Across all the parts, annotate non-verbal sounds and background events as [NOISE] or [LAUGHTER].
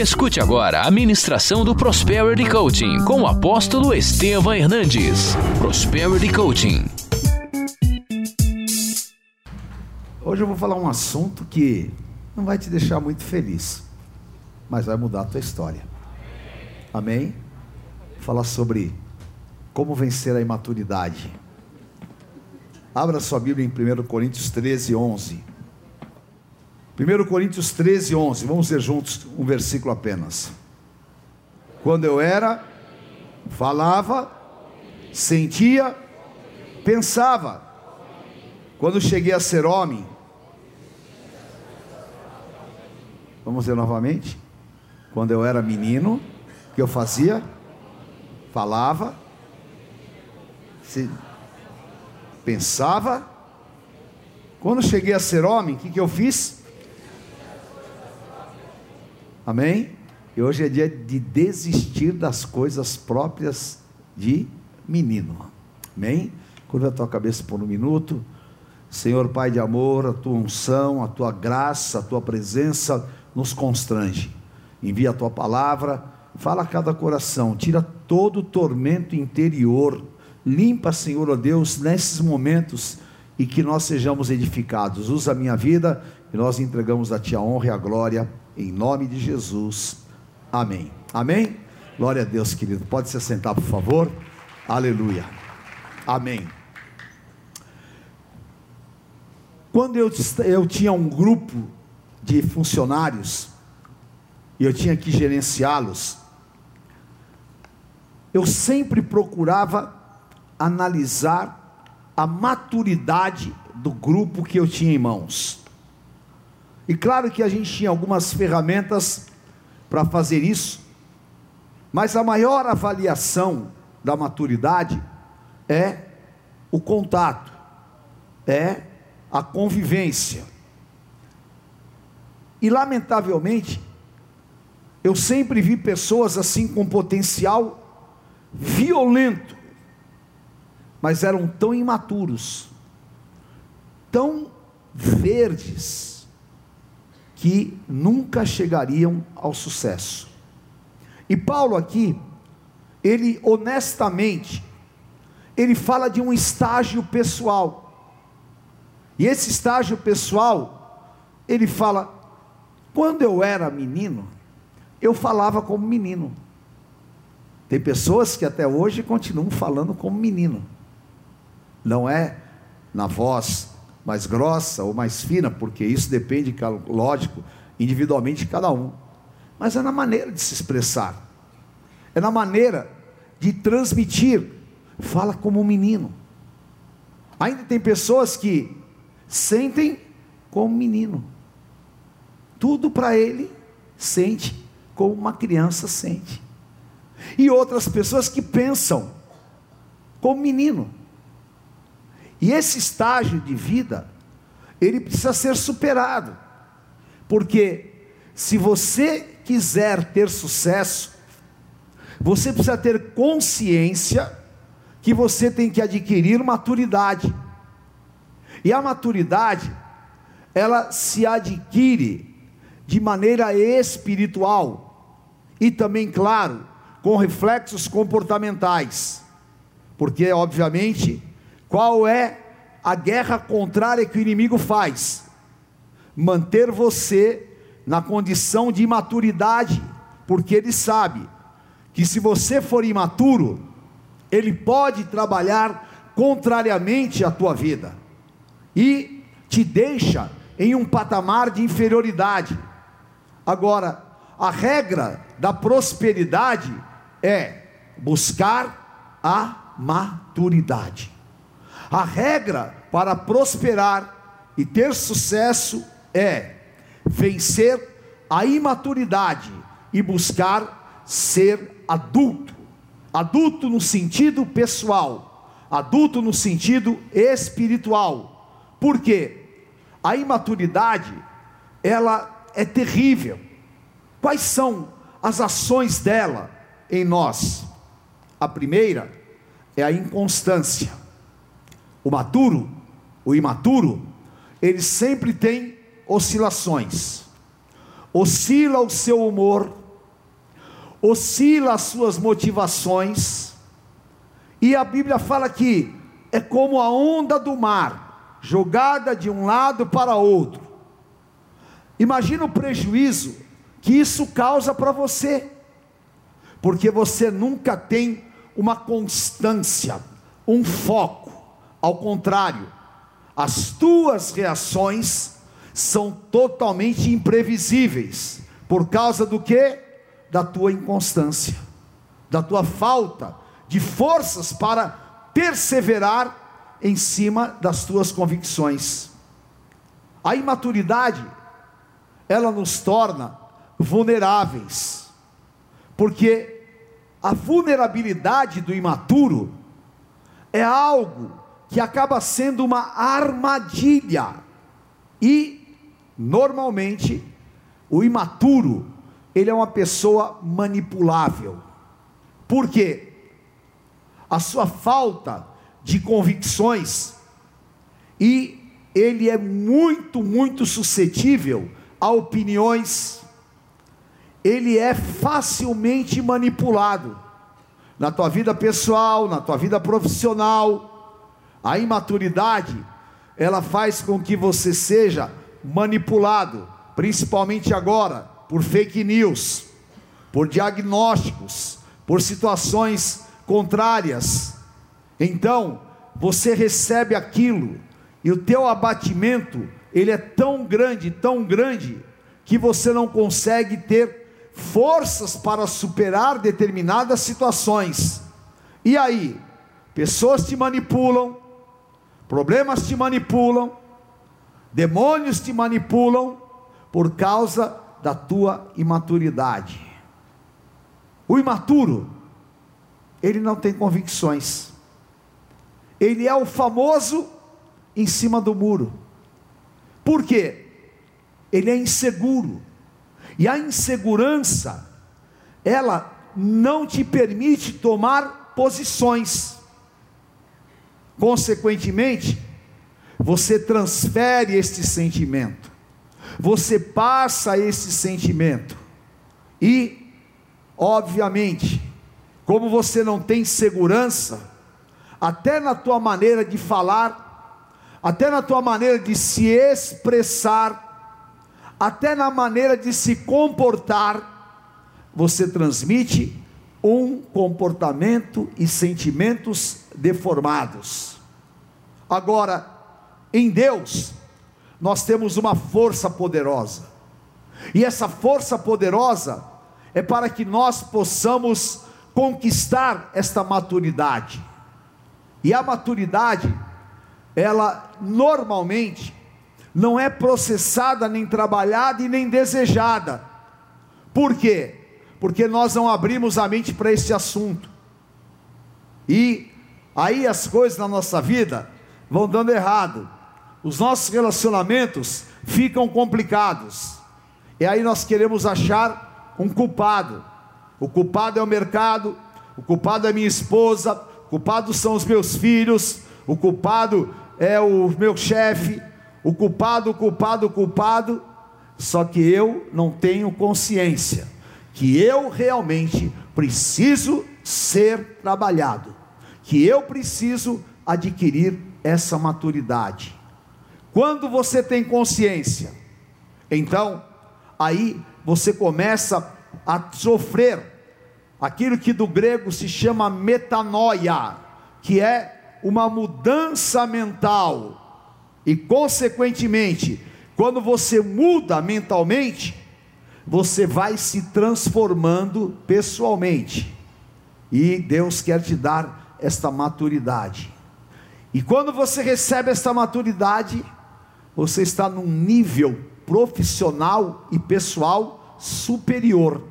Escute agora a ministração do Prosperity Coaching com o apóstolo Estevam Hernandes. Prosperity Coaching. Hoje eu vou falar um assunto que não vai te deixar muito feliz, mas vai mudar a tua história. Amém? Falar sobre como vencer a imaturidade. Abra sua Bíblia em 1 Coríntios 13, 11. 1 Coríntios 13, 11. Vamos ler juntos um versículo apenas. Quando eu era, falava, sentia, pensava. Quando cheguei a ser homem. Vamos ler novamente. Quando eu era menino, o que eu fazia? Falava, pensava. Quando cheguei a ser homem, o que, que eu fiz? Amém? E hoje é dia de desistir das coisas próprias de menino. Amém? Curva a tua cabeça por um minuto. Senhor Pai de amor, a tua unção, a tua graça, a tua presença nos constrange. Envia a tua palavra, fala a cada coração, tira todo o tormento interior. Limpa, Senhor, ó Deus, nesses momentos e que nós sejamos edificados. Usa a minha vida e nós entregamos a Ti a honra e a glória em nome de Jesus. Amém. Amém? Glória a Deus, querido. Pode se sentar, por favor. Aleluia. Amém. Quando eu, eu tinha um grupo de funcionários e eu tinha que gerenciá-los, eu sempre procurava analisar a maturidade do grupo que eu tinha em mãos. E claro que a gente tinha algumas ferramentas para fazer isso, mas a maior avaliação da maturidade é o contato, é a convivência. E lamentavelmente, eu sempre vi pessoas assim com potencial violento, mas eram tão imaturos, tão verdes, que nunca chegariam ao sucesso. E Paulo aqui, ele honestamente, ele fala de um estágio pessoal. E esse estágio pessoal, ele fala: quando eu era menino, eu falava como menino. Tem pessoas que até hoje continuam falando como menino. Não é na voz mais grossa ou mais fina, porque isso depende, lógico, individualmente de cada um. Mas é na maneira de se expressar, é na maneira de transmitir. Fala como um menino. Ainda tem pessoas que sentem como um menino. Tudo para ele sente como uma criança sente. E outras pessoas que pensam como menino. E esse estágio de vida, ele precisa ser superado. Porque se você quiser ter sucesso, você precisa ter consciência que você tem que adquirir maturidade. E a maturidade, ela se adquire de maneira espiritual e também, claro, com reflexos comportamentais. Porque, obviamente, qual é a guerra contrária que o inimigo faz? Manter você na condição de imaturidade, porque ele sabe que se você for imaturo, ele pode trabalhar contrariamente à tua vida e te deixa em um patamar de inferioridade. Agora, a regra da prosperidade é buscar a maturidade. A regra para prosperar e ter sucesso é vencer a imaturidade e buscar ser adulto. Adulto no sentido pessoal, adulto no sentido espiritual. Por quê? A imaturidade, ela é terrível. Quais são as ações dela em nós? A primeira é a inconstância. O maturo, o imaturo, ele sempre tem oscilações. Oscila o seu humor, oscila as suas motivações, e a Bíblia fala que é como a onda do mar, jogada de um lado para outro. Imagina o prejuízo que isso causa para você, porque você nunca tem uma constância, um foco, ao contrário, as tuas reações são totalmente imprevisíveis, por causa do que? Da tua inconstância, da tua falta de forças para perseverar em cima das tuas convicções. A imaturidade, ela nos torna vulneráveis, porque a vulnerabilidade do imaturo é algo que acaba sendo uma armadilha. E normalmente o imaturo, ele é uma pessoa manipulável. Por quê? A sua falta de convicções e ele é muito, muito suscetível a opiniões. Ele é facilmente manipulado na tua vida pessoal, na tua vida profissional. A imaturidade, ela faz com que você seja manipulado, principalmente agora, por fake news, por diagnósticos, por situações contrárias. Então, você recebe aquilo e o teu abatimento, ele é tão grande, tão grande, que você não consegue ter forças para superar determinadas situações. E aí, pessoas te manipulam, problemas te manipulam, demônios te manipulam por causa da tua imaturidade. O imaturo, ele não tem convicções. Ele é o famoso em cima do muro. Por quê? Ele é inseguro. E a insegurança, ela não te permite tomar posições. Consequentemente, você transfere este sentimento, você passa esse sentimento, e, obviamente, como você não tem segurança, até na tua maneira de falar, até na tua maneira de se expressar, até na maneira de se comportar, você transmite um comportamento e sentimentos deformados. Agora, em Deus, nós temos uma força poderosa, e essa força poderosa é para que nós possamos conquistar esta maturidade, e a maturidade, ela normalmente não é processada, nem trabalhada e nem desejada. Por quê? Porque nós não abrimos a mente para esse assunto. E aí as coisas na nossa vida vão dando errado. Os nossos relacionamentos ficam complicados. E aí nós queremos achar um culpado. O culpado é o mercado, o culpado é minha esposa, o culpado são os meus filhos, o culpado é o meu chefe, o culpado, o culpado, o culpado, só que eu não tenho consciência que eu realmente preciso ser trabalhado, que eu preciso adquirir essa maturidade. Quando você tem consciência, então aí você começa a sofrer aquilo que do grego se chama metanoia, que é uma mudança mental e, consequentemente, quando você muda mentalmente, você vai se transformando pessoalmente. E Deus quer te dar esta maturidade. E quando você recebe esta maturidade, você está num nível profissional e pessoal superior.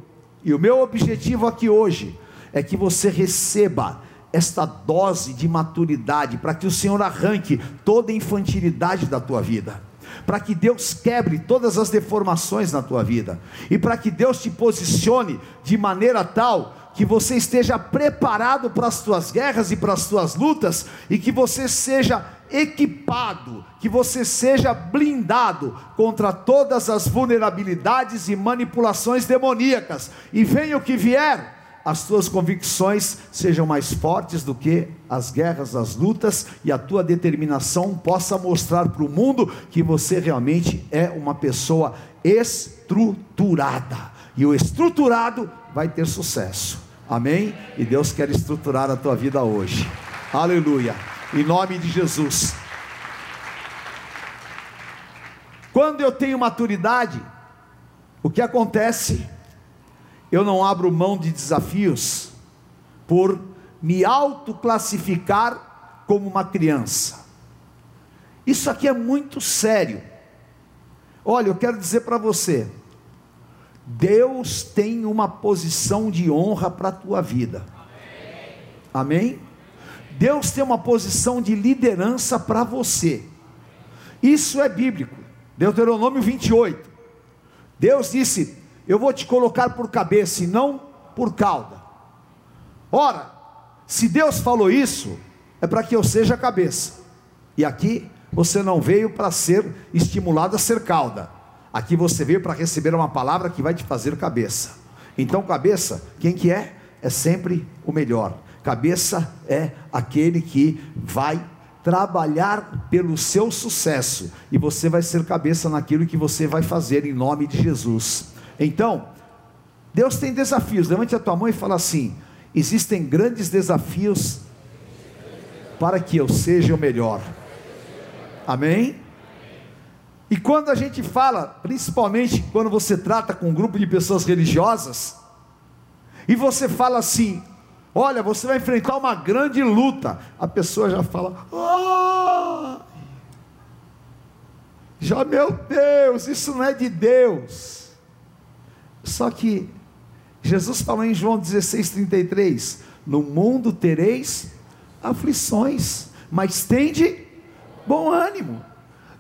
E o meu objetivo aqui hoje é que você receba esta dose de maturidade, para que o Senhor arranque toda a infantilidade da tua vida, para que Deus quebre todas as deformações na tua vida, e para que Deus te posicione de maneira tal que você esteja preparado para as tuas guerras e para as tuas lutas, e que você seja equipado, que você seja blindado contra todas as vulnerabilidades e manipulações demoníacas, e venha o que vier, as tuas convicções sejam mais fortes do que as guerras, as lutas, e a tua determinação possa mostrar para o mundo que você realmente é uma pessoa estruturada, e o estruturado vai ter sucesso. Amém? E Deus quer estruturar a tua vida hoje. Aleluia. Em nome de Jesus. Quando eu tenho maturidade, o que acontece? Eu não abro mão de desafios por me autoclassificar como uma criança. Isso aqui é muito sério. Olha, eu quero dizer para você, Deus tem uma posição de honra para a tua vida. Amém? Deus tem uma posição de liderança para você. Isso é bíblico. Deuteronômio 28. Deus disse: Eu vou te colocar por cabeça e não por cauda. Ora, se Deus falou isso, é para que eu seja cabeça. E aqui você não veio para ser estimulado a ser cauda. Aqui você veio para receber uma palavra que vai te fazer cabeça. Então, cabeça, quem que é? É sempre o melhor. Cabeça é aquele que vai trabalhar pelo seu sucesso e você vai ser cabeça naquilo que você vai fazer em nome de Jesus. Então, Deus tem desafios. Levante a tua mão e fala assim: existem grandes desafios para que eu seja o melhor. Amém? E quando a gente fala, principalmente quando você trata com um grupo de pessoas religiosas, e você fala assim: olha, você vai enfrentar uma grande luta, a pessoa já fala: oh! já meu Deus, isso não é de Deus. Só que Jesus falou em João 16,33: No mundo tereis aflições, mas tende bom ânimo.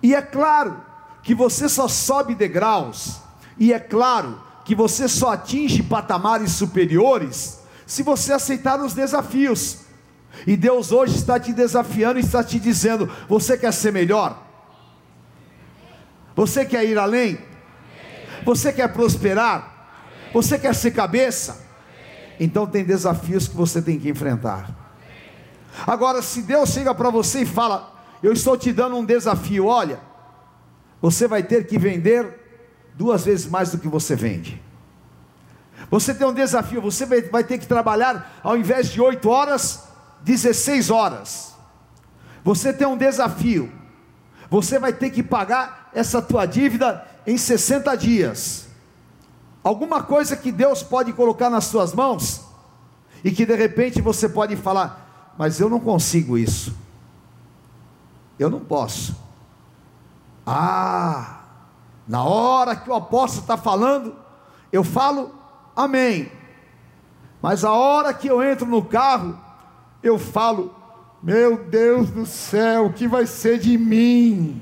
E é claro, que você só sobe degraus, e é claro que você só atinge patamares superiores, se você aceitar os desafios. E Deus hoje está te desafiando e está te dizendo: você quer ser melhor? Você quer ir além? Você quer prosperar? Você quer ser cabeça? Então tem desafios que você tem que enfrentar. Agora, se Deus chega para você e fala: Eu estou te dando um desafio, olha, você vai ter que vender duas vezes mais do que você vende. Você tem um desafio, você vai ter que trabalhar ao invés de 8 horas, 16 horas. Você tem um desafio. Você vai ter que pagar essa tua dívida em 60 dias. Alguma coisa que Deus pode colocar nas suas mãos e que de repente você pode falar: "Mas eu não consigo isso. Eu não posso". Ah, na hora que o apóstolo está falando, eu falo amém. Mas a hora que eu entro no carro, eu falo, meu Deus do céu, o que vai ser de mim?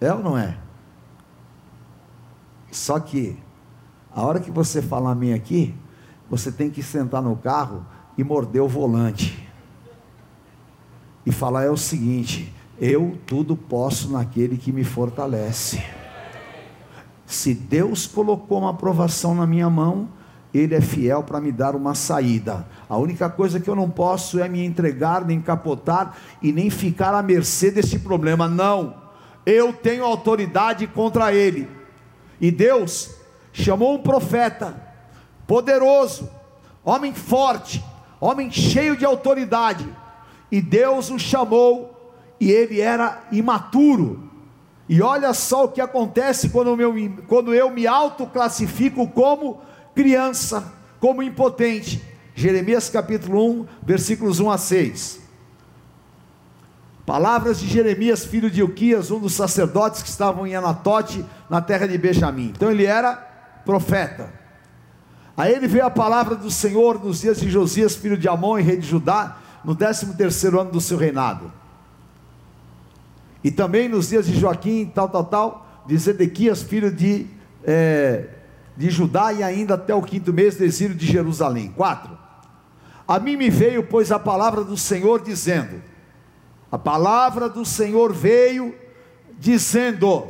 É ou não é? Só que, a hora que você fala amém aqui, você tem que sentar no carro e morder o volante. E falar é o seguinte: eu tudo posso naquele que me fortalece. Se Deus colocou uma aprovação na minha mão, Ele é fiel para me dar uma saída. A única coisa que eu não posso é me entregar, nem capotar e nem ficar à mercê deste problema. Não, eu tenho autoridade contra ele. E Deus chamou um profeta poderoso, homem forte, homem cheio de autoridade. E Deus o chamou e ele era imaturo. E olha só o que acontece quando eu, quando eu me autoclassifico como criança, como impotente. Jeremias capítulo 1, versículos 1 a 6. Palavras de Jeremias, filho de Ilquias, um dos sacerdotes que estavam em Anatote, na terra de Benjamim. Então ele era profeta. Aí ele veio a palavra do Senhor nos dias de Josias, filho de Amon, rei de Judá, no décimo terceiro ano do seu reinado. E também nos dias de Joaquim, tal, tal, tal, de Zedequias, filho de é, de Judá e ainda até o quinto mês do exílio de Jerusalém. 4. A mim me veio, pois, a palavra do Senhor dizendo: A palavra do Senhor veio dizendo: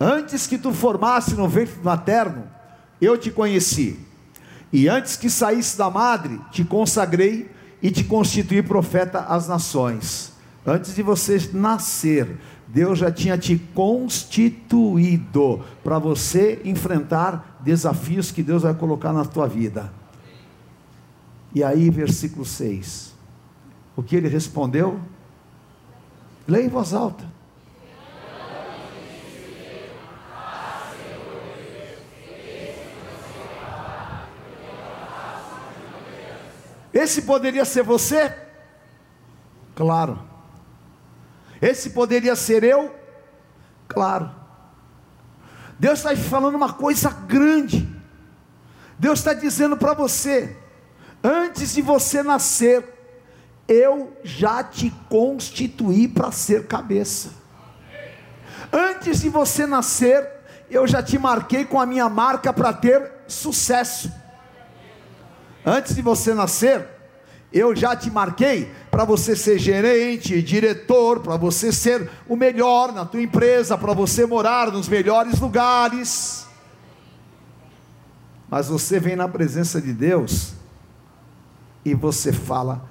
Antes que tu formasse no ventre materno, eu te conheci. E antes que saísse da madre, te consagrei e te constituí profeta às nações. Antes de você nascer, Deus já tinha te constituído para você enfrentar desafios que Deus vai colocar na tua vida. E aí, versículo 6. O que ele respondeu? Leia em voz alta. Esse poderia ser você? Claro. Esse poderia ser eu? Claro. Deus está falando uma coisa grande. Deus está dizendo para você: antes de você nascer, eu já te constituí para ser cabeça. Antes de você nascer, eu já te marquei com a minha marca para ter sucesso. Antes de você nascer, eu já te marquei para você ser gerente, diretor, para você ser o melhor na tua empresa, para você morar nos melhores lugares. Mas você vem na presença de Deus e você fala: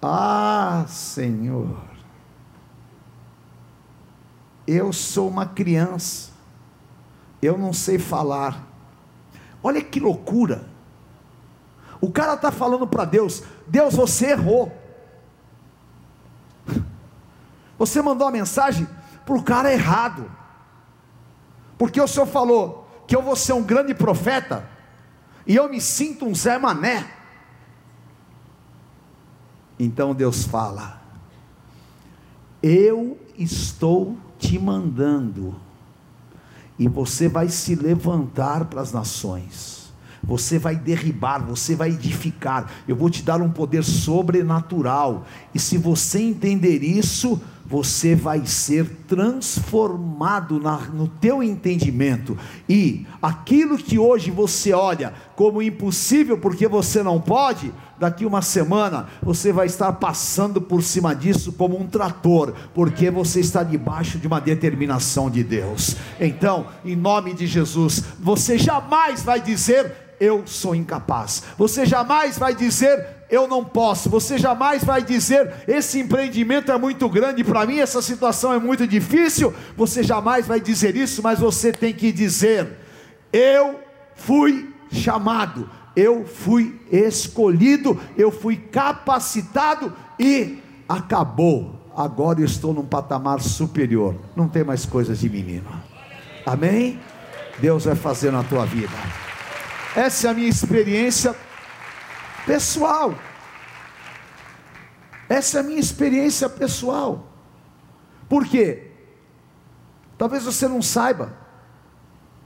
Ah, Senhor, eu sou uma criança, eu não sei falar. Olha que loucura. O cara está falando para Deus: Deus, você errou. Você mandou a mensagem para o cara errado. Porque o Senhor falou que eu vou ser um grande profeta e eu me sinto um Zé Mané. Então Deus fala: Eu estou te mandando, e você vai se levantar para as nações você vai derribar, você vai edificar. Eu vou te dar um poder sobrenatural. E se você entender isso, você vai ser transformado na, no teu entendimento. E aquilo que hoje você olha como impossível porque você não pode, daqui uma semana você vai estar passando por cima disso como um trator, porque você está debaixo de uma determinação de Deus. Então, em nome de Jesus, você jamais vai dizer eu sou incapaz. Você jamais vai dizer eu não posso. Você jamais vai dizer esse empreendimento é muito grande para mim, essa situação é muito difícil. Você jamais vai dizer isso, mas você tem que dizer eu fui chamado, eu fui escolhido, eu fui capacitado e acabou. Agora eu estou num patamar superior. Não tem mais coisas de menino. Amém? Deus vai fazer na tua vida. Essa é a minha experiência pessoal. Essa é a minha experiência pessoal. Por quê? Talvez você não saiba.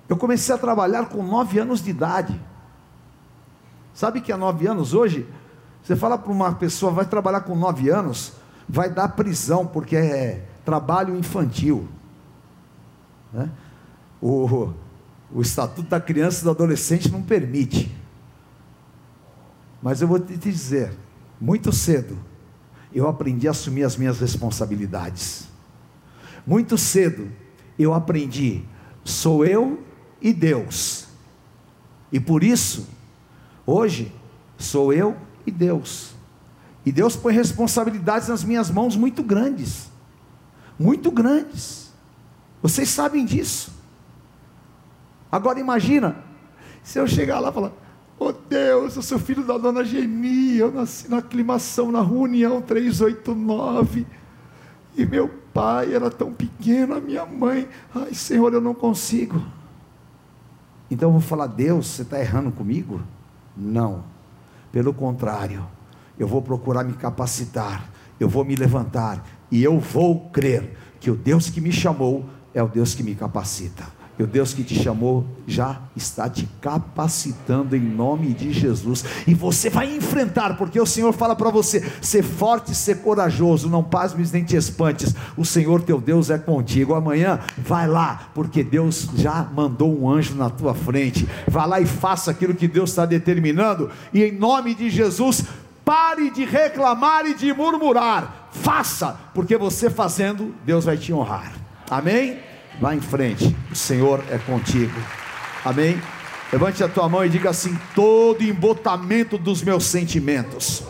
Eu comecei a trabalhar com nove anos de idade. Sabe que há nove anos hoje? Você fala para uma pessoa, vai trabalhar com nove anos, vai dar prisão, porque é trabalho infantil. Né? O, o Estatuto da Criança e do Adolescente não permite. Mas eu vou te dizer, muito cedo, eu aprendi a assumir as minhas responsabilidades. Muito cedo, eu aprendi, sou eu e Deus. E por isso, hoje, sou eu e Deus. E Deus põe responsabilidades nas minhas mãos muito grandes. Muito grandes. Vocês sabem disso. Agora imagina, se eu chegar lá e falar, oh Deus, eu sou filho da dona Geni, eu nasci na aclimação na rua União 389, e meu pai era tão pequeno, a minha mãe, ai Senhor, eu não consigo. Então eu vou falar, Deus, você está errando comigo? Não, pelo contrário, eu vou procurar me capacitar, eu vou me levantar, e eu vou crer que o Deus que me chamou é o Deus que me capacita E o Deus que te chamou já está te capacitando em nome de Jesus. E você vai enfrentar, porque o Senhor fala para você: ser forte, ser corajoso, não pasmes nem te espantes. O Senhor teu Deus é contigo. Amanhã vai lá, porque Deus já mandou um anjo na tua frente. Vá lá e faça aquilo que Deus está determinando. E em nome de Jesus, pare de reclamar e de murmurar. Faça, porque você fazendo, Deus vai te honrar. Amém? Vá em frente, o Senhor é contigo. Amém? Levante a tua mão e diga assim: todo embotamento dos meus sentimentos,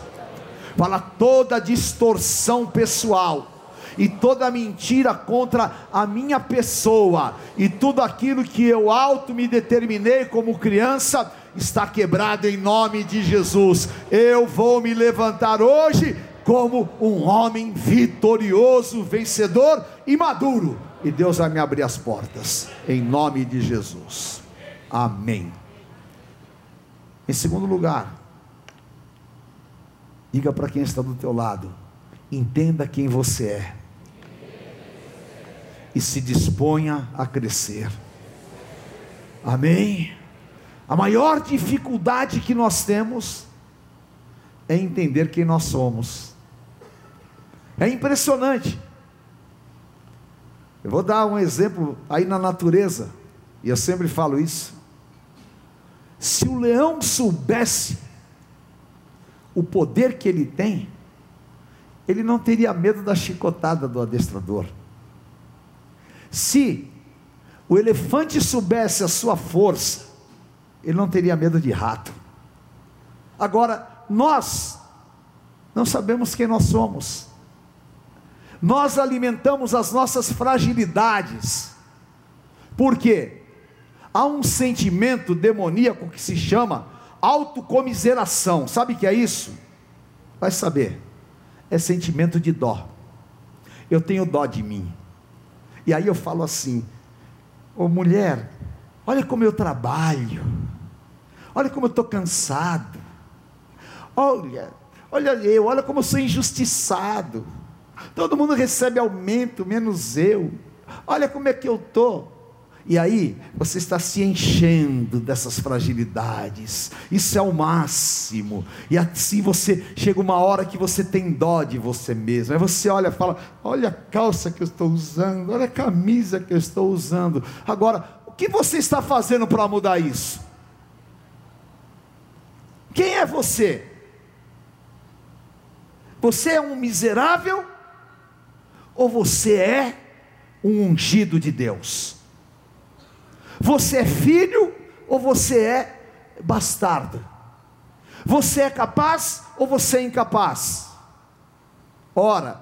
fala toda distorção pessoal e toda mentira contra a minha pessoa e tudo aquilo que eu auto me determinei como criança está quebrado em nome de Jesus. Eu vou me levantar hoje como um homem vitorioso, vencedor e maduro e Deus vai me abrir as portas, em nome de Jesus. Amém. Em segundo lugar, diga para quem está do teu lado, entenda quem você é e se disponha a crescer. Amém. A maior dificuldade que nós temos é entender quem nós somos. É impressionante. Eu vou dar um exemplo aí na natureza, e eu sempre falo isso. Se o leão soubesse o poder que ele tem, ele não teria medo da chicotada do adestrador. Se o elefante soubesse a sua força, ele não teria medo de rato. Agora, nós não sabemos quem nós somos nós alimentamos as nossas fragilidades. Por quê? Há um sentimento demoníaco que se chama autocomiseração. Sabe o que é isso? Vai saber. É sentimento de dó. Eu tenho dó de mim. E aí eu falo assim: Ô oh, mulher, olha como eu trabalho. Olha como eu estou cansado. Olha, olha eu, olha como eu sou injustiçado. Todo mundo recebe aumento, menos eu. Olha como é que eu estou. E aí, você está se enchendo dessas fragilidades. Isso é o máximo. E assim você chega uma hora que você tem dó de você mesmo. Aí você olha e fala: Olha a calça que eu estou usando, olha a camisa que eu estou usando. Agora, o que você está fazendo para mudar isso? Quem é você? Você é um miserável? Ou você é um ungido de Deus? Você é filho ou você é bastardo? Você é capaz ou você é incapaz? Ora,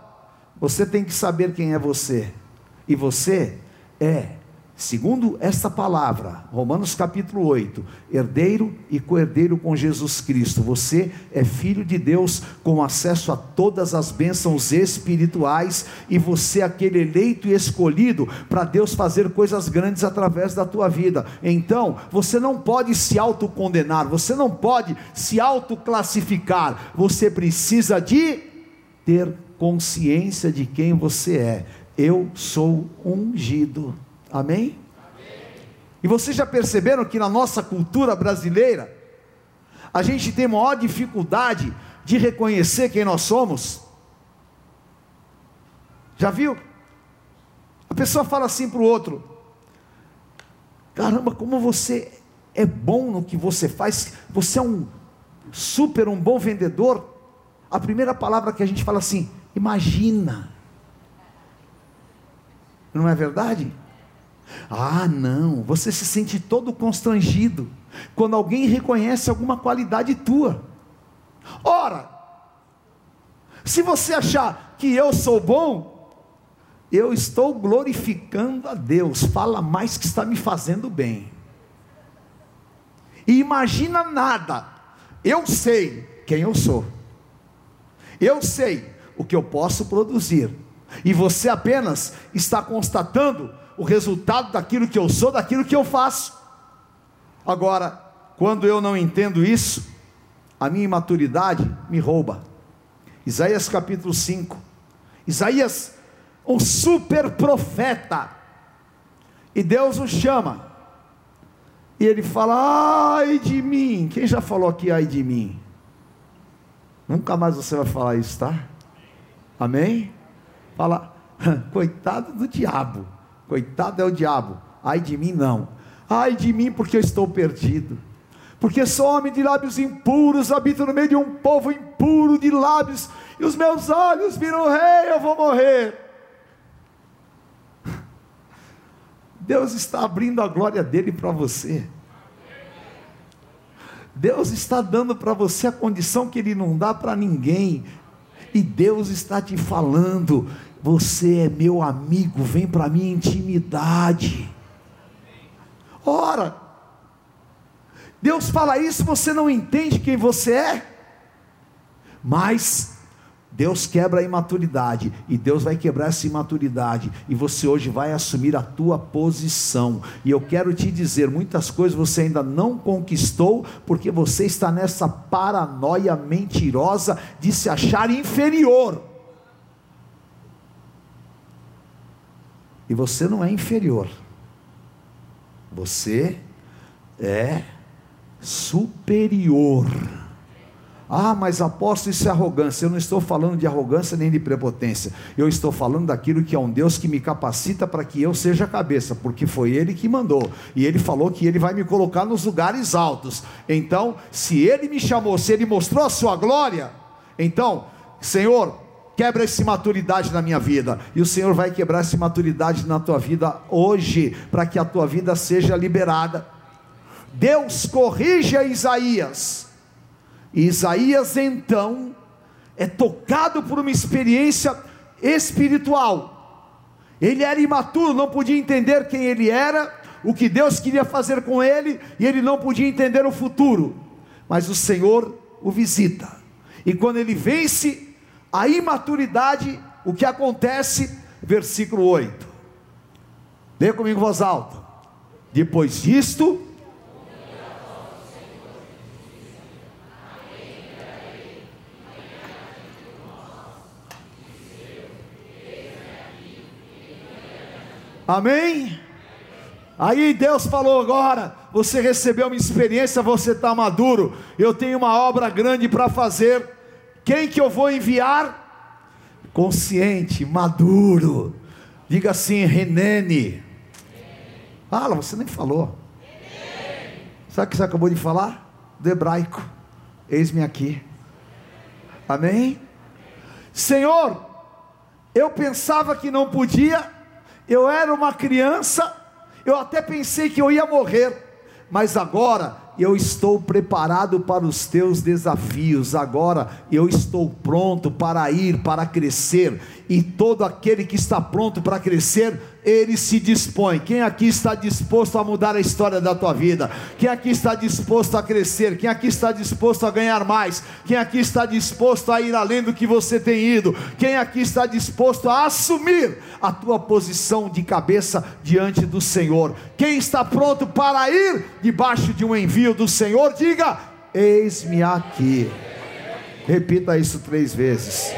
você tem que saber quem é você, e você é Segundo esta palavra, Romanos capítulo 8, herdeiro e co-herdeiro com Jesus Cristo, você é filho de Deus com acesso a todas as bênçãos espirituais e você é aquele eleito e escolhido para Deus fazer coisas grandes através da tua vida. Então, você não pode se autocondenar, você não pode se autoclassificar, você precisa de ter consciência de quem você é. Eu sou ungido. Amém? E vocês já perceberam que na nossa cultura brasileira, a gente tem maior dificuldade de reconhecer quem nós somos? Já viu? A pessoa fala assim para o outro: caramba, como você é bom no que você faz, você é um super, um bom vendedor. A primeira palavra que a gente fala assim, imagina. Não é verdade? Ah, não, você se sente todo constrangido quando alguém reconhece alguma qualidade tua. Ora, se você achar que eu sou bom, eu estou glorificando a Deus, fala mais que está me fazendo bem. E imagina nada, eu sei quem eu sou, eu sei o que eu posso produzir, e você apenas está constatando o resultado daquilo que eu sou, daquilo que eu faço. Agora, quando eu não entendo isso, a minha imaturidade me rouba. Isaías capítulo 5. Isaías, um super profeta. E Deus o chama. E ele fala: ai de mim. Quem já falou aqui, ai de mim? Nunca mais você vai falar isso, tá? Amém? Fala, [LAUGHS] coitado do diabo. Coitado é o diabo. Ai de mim, não. Ai de mim, porque eu estou perdido. Porque sou homem de lábios impuros, habito no meio de um povo impuro de lábios, e os meus olhos viram rei, eu vou morrer. Deus está abrindo a glória dele para você. Deus está dando para você a condição que Ele não dá para ninguém. E Deus está te falando: você é meu amigo, vem para minha intimidade. Ora, Deus fala isso, você não entende quem você é, mas Deus quebra a imaturidade e Deus vai quebrar essa imaturidade e você hoje vai assumir a tua posição. E eu quero te dizer, muitas coisas você ainda não conquistou porque você está nessa paranoia mentirosa de se achar inferior. E você não é inferior. Você é superior. Ah, mas apóstolo, isso é arrogância. Eu não estou falando de arrogância nem de prepotência. Eu estou falando daquilo que é um Deus que me capacita para que eu seja cabeça, porque foi Ele que mandou. E Ele falou que Ele vai me colocar nos lugares altos. Então, se Ele me chamou, se Ele mostrou a sua glória, então, Senhor, quebra essa imaturidade na minha vida. E o Senhor vai quebrar essa imaturidade na tua vida hoje, para que a tua vida seja liberada. Deus corrige a Isaías e Isaías então é tocado por uma experiência espiritual. Ele era imaturo, não podia entender quem ele era, o que Deus queria fazer com ele, e ele não podia entender o futuro. Mas o Senhor o visita. E quando ele vence a imaturidade, o que acontece? Versículo 8. Lê comigo voz alta. Depois disto, Amém? Aí Deus falou agora: você recebeu uma experiência, você está maduro. Eu tenho uma obra grande para fazer. Quem que eu vou enviar? Consciente, maduro. Diga assim, Renene. Fala, você nem falou. Sabe o que você acabou de falar? Do hebraico. Eis-me aqui. Amém? Senhor, eu pensava que não podia eu era uma criança, eu até pensei que eu ia morrer, mas agora eu estou preparado para os teus desafios, agora eu estou pronto para ir, para crescer, e todo aquele que está pronto para crescer, ele se dispõe. Quem aqui está disposto a mudar a história da tua vida? Quem aqui está disposto a crescer? Quem aqui está disposto a ganhar mais? Quem aqui está disposto a ir além do que você tem ido? Quem aqui está disposto a assumir a tua posição de cabeça diante do Senhor? Quem está pronto para ir debaixo de um envio do Senhor? Diga: Eis-me aqui. Repita isso três vezes.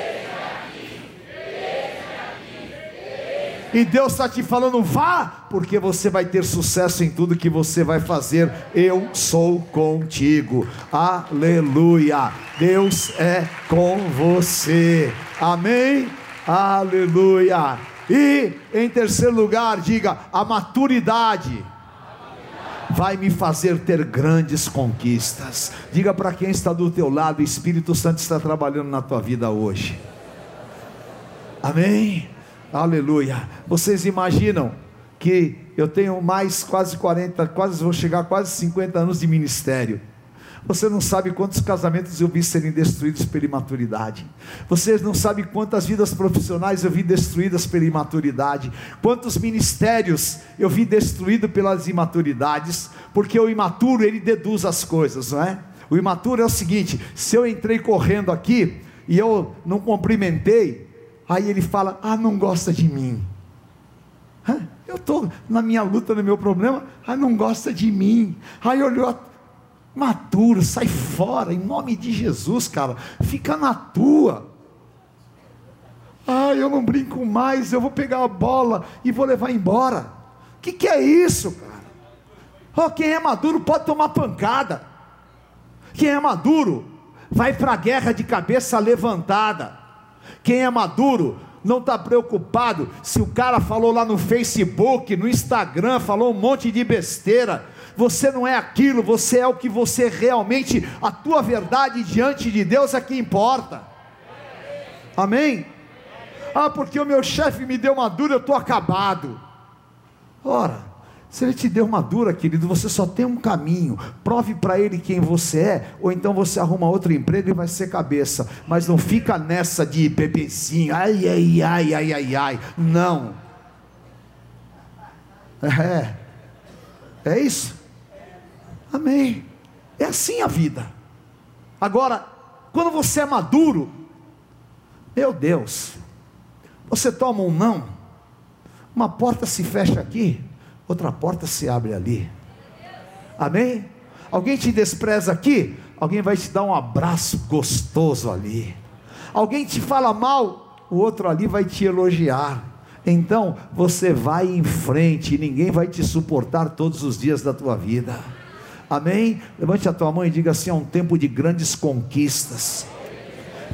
E Deus está te falando, vá, porque você vai ter sucesso em tudo que você vai fazer. Eu sou contigo. Aleluia. Deus é com você. Amém? Aleluia. E em terceiro lugar, diga: a maturidade vai me fazer ter grandes conquistas. Diga para quem está do teu lado, o Espírito Santo está trabalhando na tua vida hoje. Amém. Aleluia. Vocês imaginam que eu tenho mais quase 40, quase vou chegar a quase 50 anos de ministério. Você não sabe quantos casamentos eu vi serem destruídos pela imaturidade. Vocês não sabem quantas vidas profissionais eu vi destruídas pela imaturidade. Quantos ministérios eu vi destruídos pelas imaturidades. Porque o imaturo, ele deduz as coisas, não é? O imaturo é o seguinte: se eu entrei correndo aqui e eu não cumprimentei, Aí ele fala: Ah, não gosta de mim. Eu estou na minha luta, no meu problema. Ah, não gosta de mim. Aí olhou, maduro, sai fora, em nome de Jesus, cara. Fica na tua. Ah, eu não brinco mais, eu vou pegar a bola e vou levar embora. O que, que é isso, cara? Oh, quem é maduro pode tomar pancada. Quem é maduro vai para a guerra de cabeça levantada. Quem é maduro não está preocupado se o cara falou lá no Facebook, no Instagram, falou um monte de besteira. Você não é aquilo, você é o que você realmente, a tua verdade diante de Deus é que importa. Amém? Ah, porque o meu chefe me deu uma dura, eu estou acabado. Ora, se ele te deu uma dura, querido, você só tem um caminho. Prove para ele quem você é, ou então você arruma outro emprego e vai ser cabeça. Mas não fica nessa de bebezinho, ai, ai, ai, ai, ai, ai. Não. É. É isso? Amém. É assim a vida. Agora, quando você é maduro, meu Deus, você toma um não, uma porta se fecha aqui, outra porta se abre ali. Amém? Alguém te despreza aqui, alguém vai te dar um abraço gostoso ali. Alguém te fala mal, o outro ali vai te elogiar. Então você vai em frente, ninguém vai te suportar todos os dias da tua vida. Amém? Levante a tua mão e diga assim: é um tempo de grandes conquistas.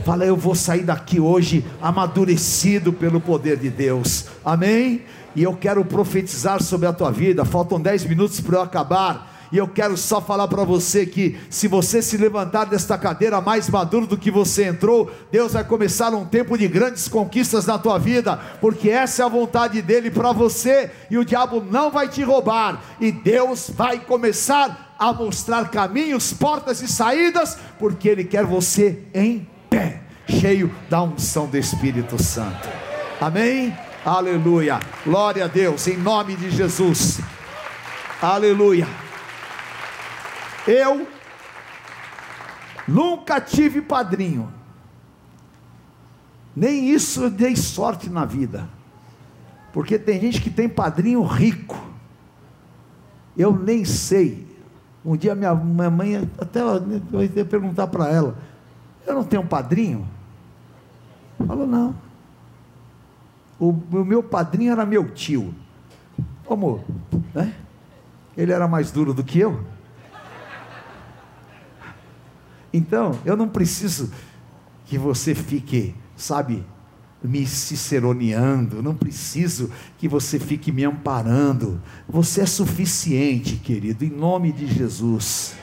Fala, eu vou sair daqui hoje amadurecido pelo poder de Deus. Amém? E eu quero profetizar sobre a tua vida. Faltam 10 minutos para eu acabar. E eu quero só falar para você que se você se levantar desta cadeira mais maduro do que você entrou, Deus vai começar um tempo de grandes conquistas na tua vida, porque essa é a vontade dele para você e o diabo não vai te roubar. E Deus vai começar a mostrar caminhos, portas e saídas, porque ele quer você em pé, cheio da unção do Espírito Santo. Amém? Aleluia. Glória a Deus, em nome de Jesus. Aleluia. Eu nunca tive padrinho. Nem isso eu dei sorte na vida. Porque tem gente que tem padrinho rico. Eu nem sei. Um dia minha, minha mãe, até eu ia perguntar para ela: Eu não tenho um padrinho? Falou: Não. O, o meu padrinho era meu tio. Como? Né? Ele era mais duro do que eu. Então, eu não preciso que você fique, sabe, me ciceroneando, não preciso que você fique me amparando. Você é suficiente, querido, em nome de Jesus.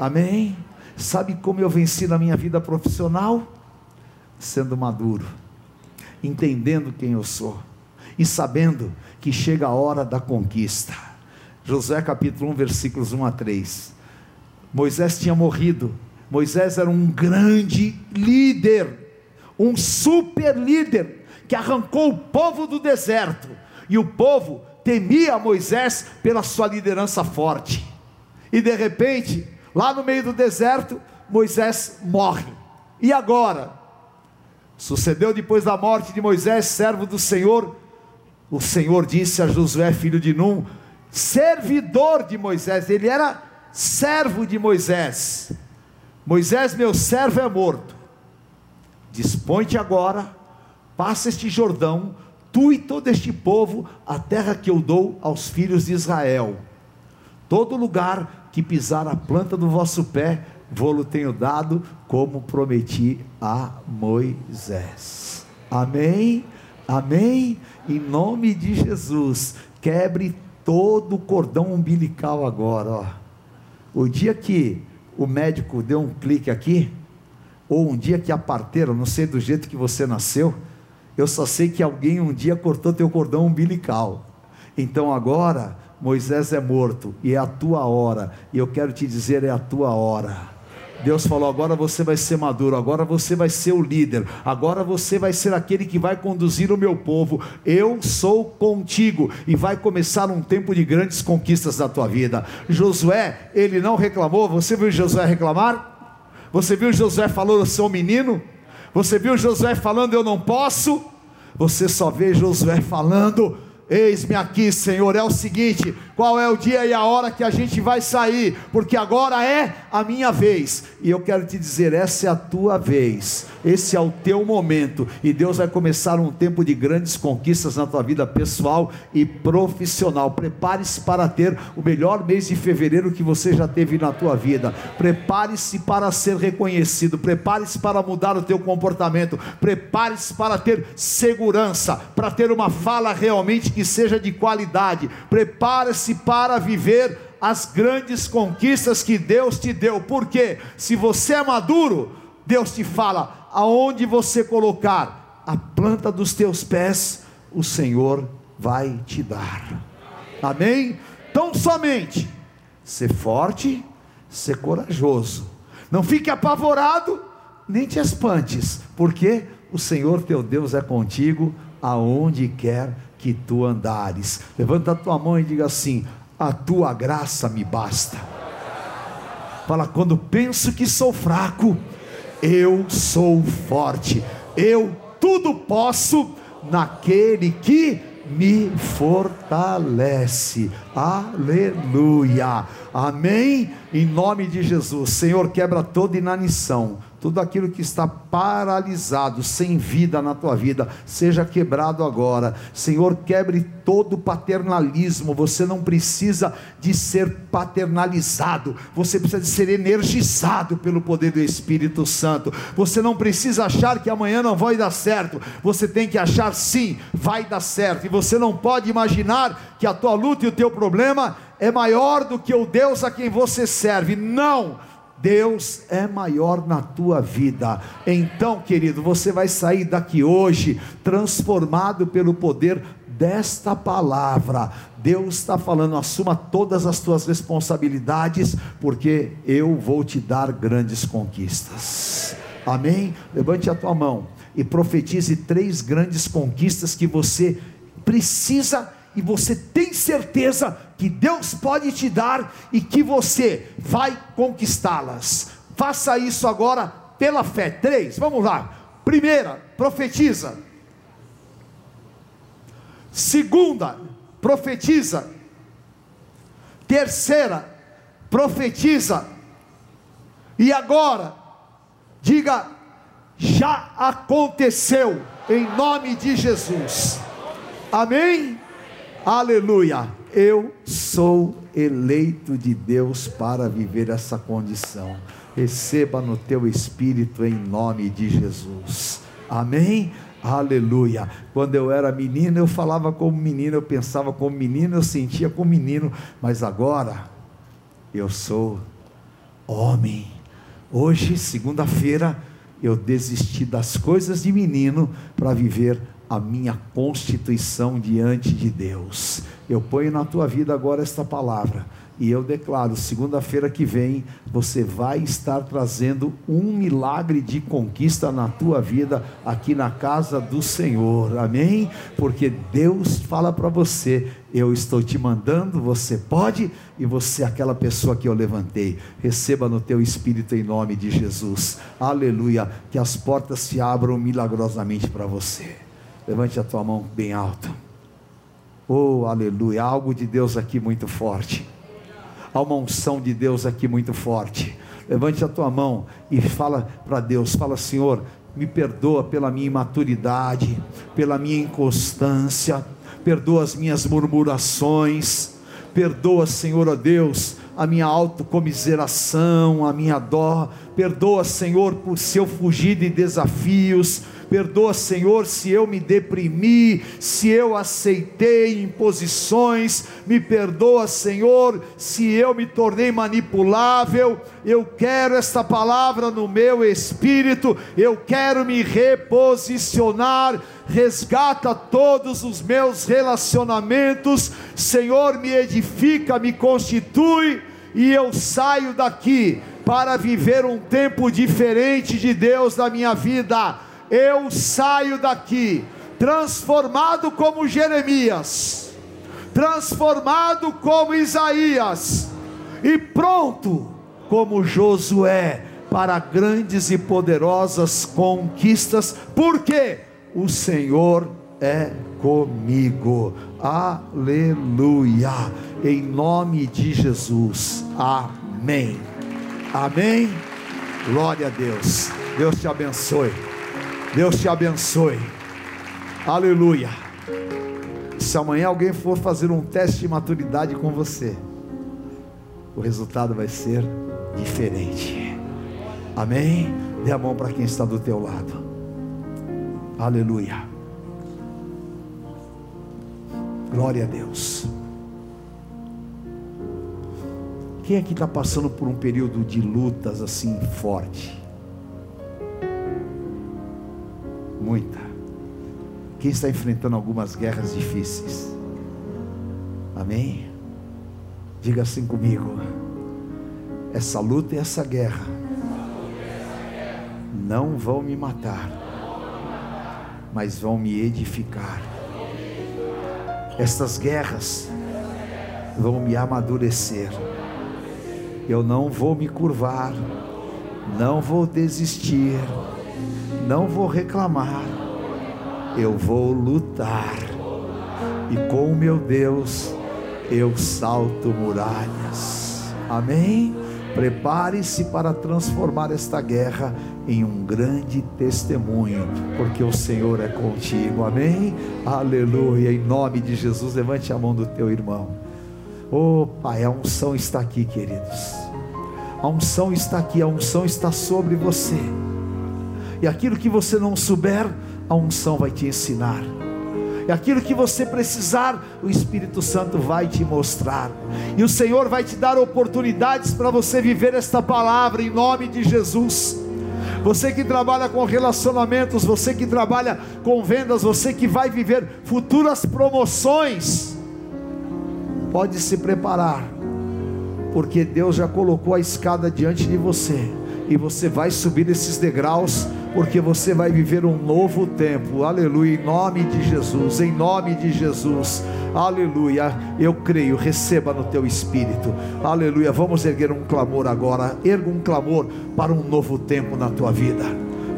Amém? Sabe como eu venci na minha vida profissional? Sendo maduro, entendendo quem eu sou e sabendo que chega a hora da conquista. Josué capítulo 1, versículos 1 a 3. Moisés tinha morrido Moisés era um grande líder, um super líder, que arrancou o povo do deserto, e o povo temia Moisés pela sua liderança forte. E de repente, lá no meio do deserto, Moisés morre. E agora? Sucedeu depois da morte de Moisés, servo do Senhor, o Senhor disse a Josué, filho de Num, servidor de Moisés, ele era servo de Moisés. Moisés, meu servo, é morto. Dispõe-te agora, passa este Jordão, tu e todo este povo, a terra que eu dou aos filhos de Israel. Todo lugar que pisar a planta do vosso pé, vou-lo tenho dado, como prometi a Moisés. Amém? Amém? Em nome de Jesus, quebre todo o cordão umbilical agora. Ó. O dia que o médico deu um clique aqui, ou um dia que a parteira, não sei do jeito que você nasceu, eu só sei que alguém um dia cortou teu cordão umbilical. Então agora Moisés é morto e é a tua hora, e eu quero te dizer: é a tua hora. Deus falou: agora você vai ser maduro, agora você vai ser o líder, agora você vai ser aquele que vai conduzir o meu povo. Eu sou contigo e vai começar um tempo de grandes conquistas da tua vida. Josué, ele não reclamou. Você viu Josué reclamar? Você viu Josué falando, eu sou menino? Você viu Josué falando, eu não posso? Você só vê Josué falando, Eis-me aqui, Senhor. É o seguinte: qual é o dia e a hora que a gente vai sair, porque agora é a minha vez. E eu quero te dizer: essa é a tua vez, esse é o teu momento, e Deus vai começar um tempo de grandes conquistas na tua vida pessoal e profissional. Prepare-se para ter o melhor mês de fevereiro que você já teve na tua vida. Prepare-se para ser reconhecido, prepare-se para mudar o teu comportamento, prepare-se para ter segurança, para ter uma fala realmente que seja de qualidade. Prepare-se para viver as grandes conquistas que Deus te deu. Porque se você é maduro, Deus te fala aonde você colocar a planta dos teus pés, o Senhor vai te dar. Amém? Então somente ser forte, ser corajoso. Não fique apavorado, nem te espantes, porque o Senhor teu Deus é contigo aonde quer que tu andares. Levanta a tua mão e diga assim: a tua graça me basta. Fala, quando penso que sou fraco, eu sou forte, eu tudo posso naquele que me fortalece. Aleluia. Amém. Em nome de Jesus, Senhor, quebra toda inanição tudo aquilo que está paralisado, sem vida na tua vida, seja quebrado agora. Senhor, quebre todo paternalismo. Você não precisa de ser paternalizado, você precisa de ser energizado pelo poder do Espírito Santo. Você não precisa achar que amanhã não vai dar certo, você tem que achar sim, vai dar certo. E você não pode imaginar que a tua luta e o teu problema é maior do que o Deus a quem você serve. Não Deus é maior na tua vida. Então, querido, você vai sair daqui hoje transformado pelo poder desta palavra. Deus está falando, assuma todas as tuas responsabilidades, porque eu vou te dar grandes conquistas. Amém? Levante a tua mão e profetize três grandes conquistas que você precisa e você tem certeza que Deus pode te dar e que você vai conquistá-las. Faça isso agora pela fé. Três, vamos lá. Primeira, profetiza. Segunda, profetiza. Terceira, profetiza. E agora, diga: já aconteceu, em nome de Jesus. Amém? Aleluia. Eu sou eleito de Deus para viver essa condição. Receba no teu espírito em nome de Jesus. Amém? Aleluia. Quando eu era menino, eu falava como menino, eu pensava como menino, eu sentia como menino, mas agora eu sou homem. Hoje, segunda-feira, eu desisti das coisas de menino para viver a minha constituição diante de Deus. Eu ponho na tua vida agora esta palavra. E eu declaro, segunda-feira que vem, você vai estar trazendo um milagre de conquista na tua vida aqui na casa do Senhor. Amém? Porque Deus fala para você: eu estou te mandando, você pode, e você é aquela pessoa que eu levantei. Receba no teu espírito em nome de Jesus. Aleluia. Que as portas se abram milagrosamente para você. Levante a tua mão bem alta. Oh, aleluia. Algo de Deus aqui muito forte. Há uma unção de Deus aqui muito forte. Levante a tua mão e fala para Deus: fala, Senhor, me perdoa pela minha imaturidade, pela minha inconstância, perdoa as minhas murmurações, perdoa, Senhor, ó Deus, a minha autocomiseração, a minha dó, perdoa, Senhor, por se eu fugir de desafios, Perdoa, Senhor, se eu me deprimi, se eu aceitei imposições. Me perdoa, Senhor, se eu me tornei manipulável. Eu quero esta palavra no meu espírito. Eu quero me reposicionar. Resgata todos os meus relacionamentos. Senhor, me edifica, me constitui. E eu saio daqui para viver um tempo diferente de Deus na minha vida eu saio daqui transformado como Jeremias, transformado como Isaías, e pronto como Josué para grandes e poderosas conquistas, porque o Senhor é comigo. Aleluia. Em nome de Jesus. Amém. Amém. Glória a Deus. Deus te abençoe. Deus te abençoe. Aleluia. Se amanhã alguém for fazer um teste de maturidade com você, o resultado vai ser diferente. Amém? Dê a mão para quem está do teu lado. Aleluia. Glória a Deus. Quem aqui está passando por um período de lutas assim forte? Muita. Quem está enfrentando algumas guerras difíceis? Amém? Diga assim comigo. Essa luta e essa guerra não vão me matar, mas vão me edificar. Estas guerras vão me amadurecer. Eu não vou me curvar, não vou desistir, não vou reclamar. Eu vou lutar. E com o meu Deus eu salto muralhas. Amém? Prepare-se para transformar esta guerra em um grande testemunho, porque o Senhor é contigo. Amém? Aleluia. Em nome de Jesus, levante a mão do teu irmão. Oh, Pai, a unção está aqui, queridos. A unção está aqui, a unção está sobre você. E aquilo que você não souber, a unção vai te ensinar. E aquilo que você precisar, o Espírito Santo vai te mostrar. E o Senhor vai te dar oportunidades para você viver esta palavra em nome de Jesus. Você que trabalha com relacionamentos, você que trabalha com vendas, você que vai viver futuras promoções, pode se preparar, porque Deus já colocou a escada diante de você, e você vai subir esses degraus porque você vai viver um novo tempo, aleluia, em nome de Jesus, em nome de Jesus, aleluia. Eu creio, receba no teu espírito, aleluia. Vamos erguer um clamor agora, erga um clamor para um novo tempo na tua vida,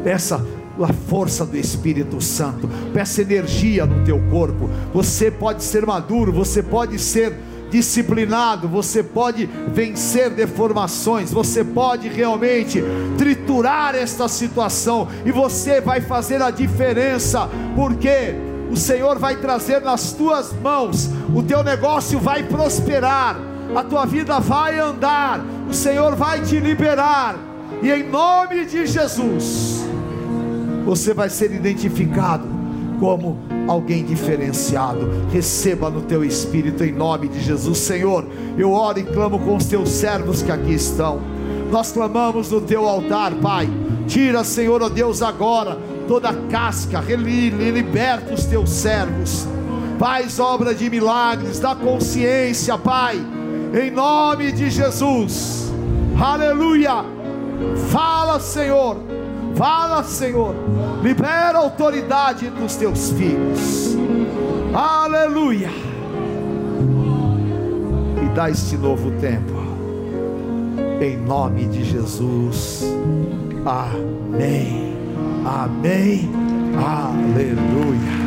peça a força do Espírito Santo, peça energia no teu corpo. Você pode ser maduro, você pode ser disciplinado, você pode vencer deformações, você pode realmente triturar esta situação e você vai fazer a diferença, porque o Senhor vai trazer nas tuas mãos, o teu negócio vai prosperar, a tua vida vai andar, o Senhor vai te liberar, e em nome de Jesus, você vai ser identificado como alguém diferenciado. Receba no teu espírito em nome de Jesus, Senhor. Eu oro e clamo com os teus servos que aqui estão. Nós clamamos no teu altar, Pai. Tira, Senhor, ó oh Deus, agora toda casca, liberta os teus servos. Faz obra de milagres, dá consciência, Pai, em nome de Jesus. Aleluia. Fala, Senhor Fala, Senhor. Libera a autoridade dos teus filhos. Aleluia. E dá este novo tempo. Em nome de Jesus. Amém. Amém. Aleluia.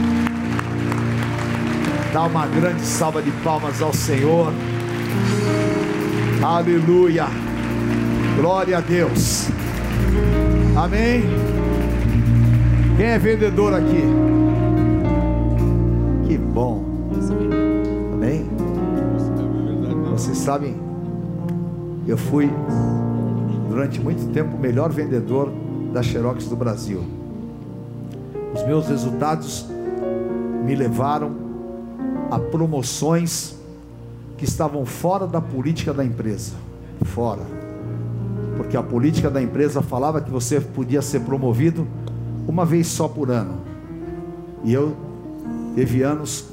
Dá uma grande salva de palmas ao Senhor. Aleluia. Glória a Deus. Amém? Quem é vendedor aqui? Que bom. Amém? Vocês sabem, eu fui durante muito tempo o melhor vendedor da Xerox do Brasil. Os meus resultados me levaram a promoções que estavam fora da política da empresa. Fora porque a política da empresa falava que você podia ser promovido uma vez só por ano. E eu teve anos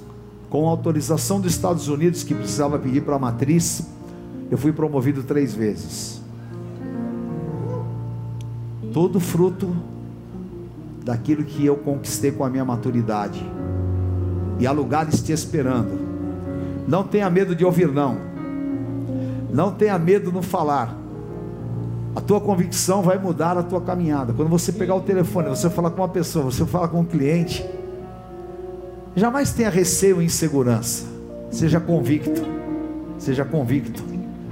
com autorização dos Estados Unidos que precisava pedir para a matriz, eu fui promovido três vezes. Todo fruto daquilo que eu conquistei com a minha maturidade. E há lugares te esperando. Não tenha medo de ouvir não. Não tenha medo no falar. A tua convicção vai mudar a tua caminhada. Quando você pegar o telefone, você falar com uma pessoa, você falar com um cliente, Jamais tenha receio ou insegurança. Seja convicto. Seja convicto.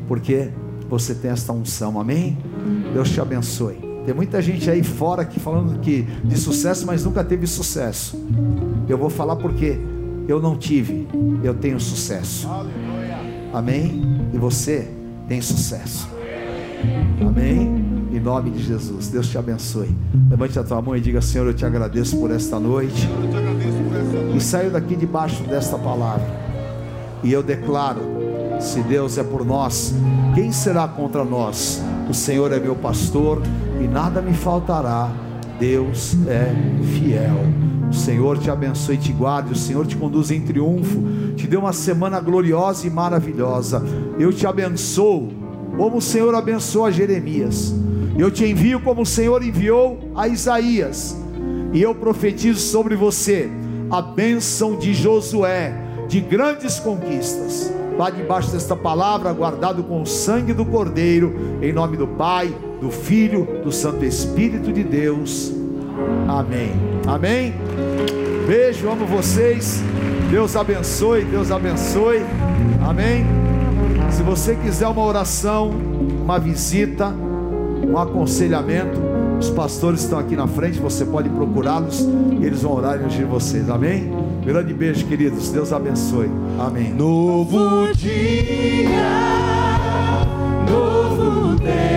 Porque você tem esta unção. Amém? Deus te abençoe. Tem muita gente aí fora que falando que de sucesso, mas nunca teve sucesso. Eu vou falar porque eu não tive, eu tenho sucesso. Amém? E você tem sucesso. Amém? Em nome de Jesus. Deus te abençoe. Levante a tua mão e diga: Senhor, eu te agradeço por esta noite. E saio daqui debaixo desta palavra. E eu declaro: se Deus é por nós, quem será contra nós? O Senhor é meu pastor e nada me faltará. Deus é fiel. O Senhor te abençoe e te guarde, o Senhor te conduz em triunfo, te dê uma semana gloriosa e maravilhosa. Eu te abençoo, como o Senhor abençoou a Jeremias. Eu te envio como o Senhor enviou a Isaías. E eu profetizo sobre você a bênção de Josué, de grandes conquistas. Vá debaixo desta palavra, guardado com o sangue do Cordeiro, em nome do Pai, do Filho, do Santo Espírito de Deus. Amém. Amém. Beijo, amo vocês. Deus abençoe, Deus abençoe. Amém. Se você quiser uma oração, uma visita, um aconselhamento, os pastores estão aqui na frente, você pode procurá-los e eles vão orar e ungir vocês. Amém? Grande beijo, queridos. Deus abençoe. Amém. Novo dia, novo tempo.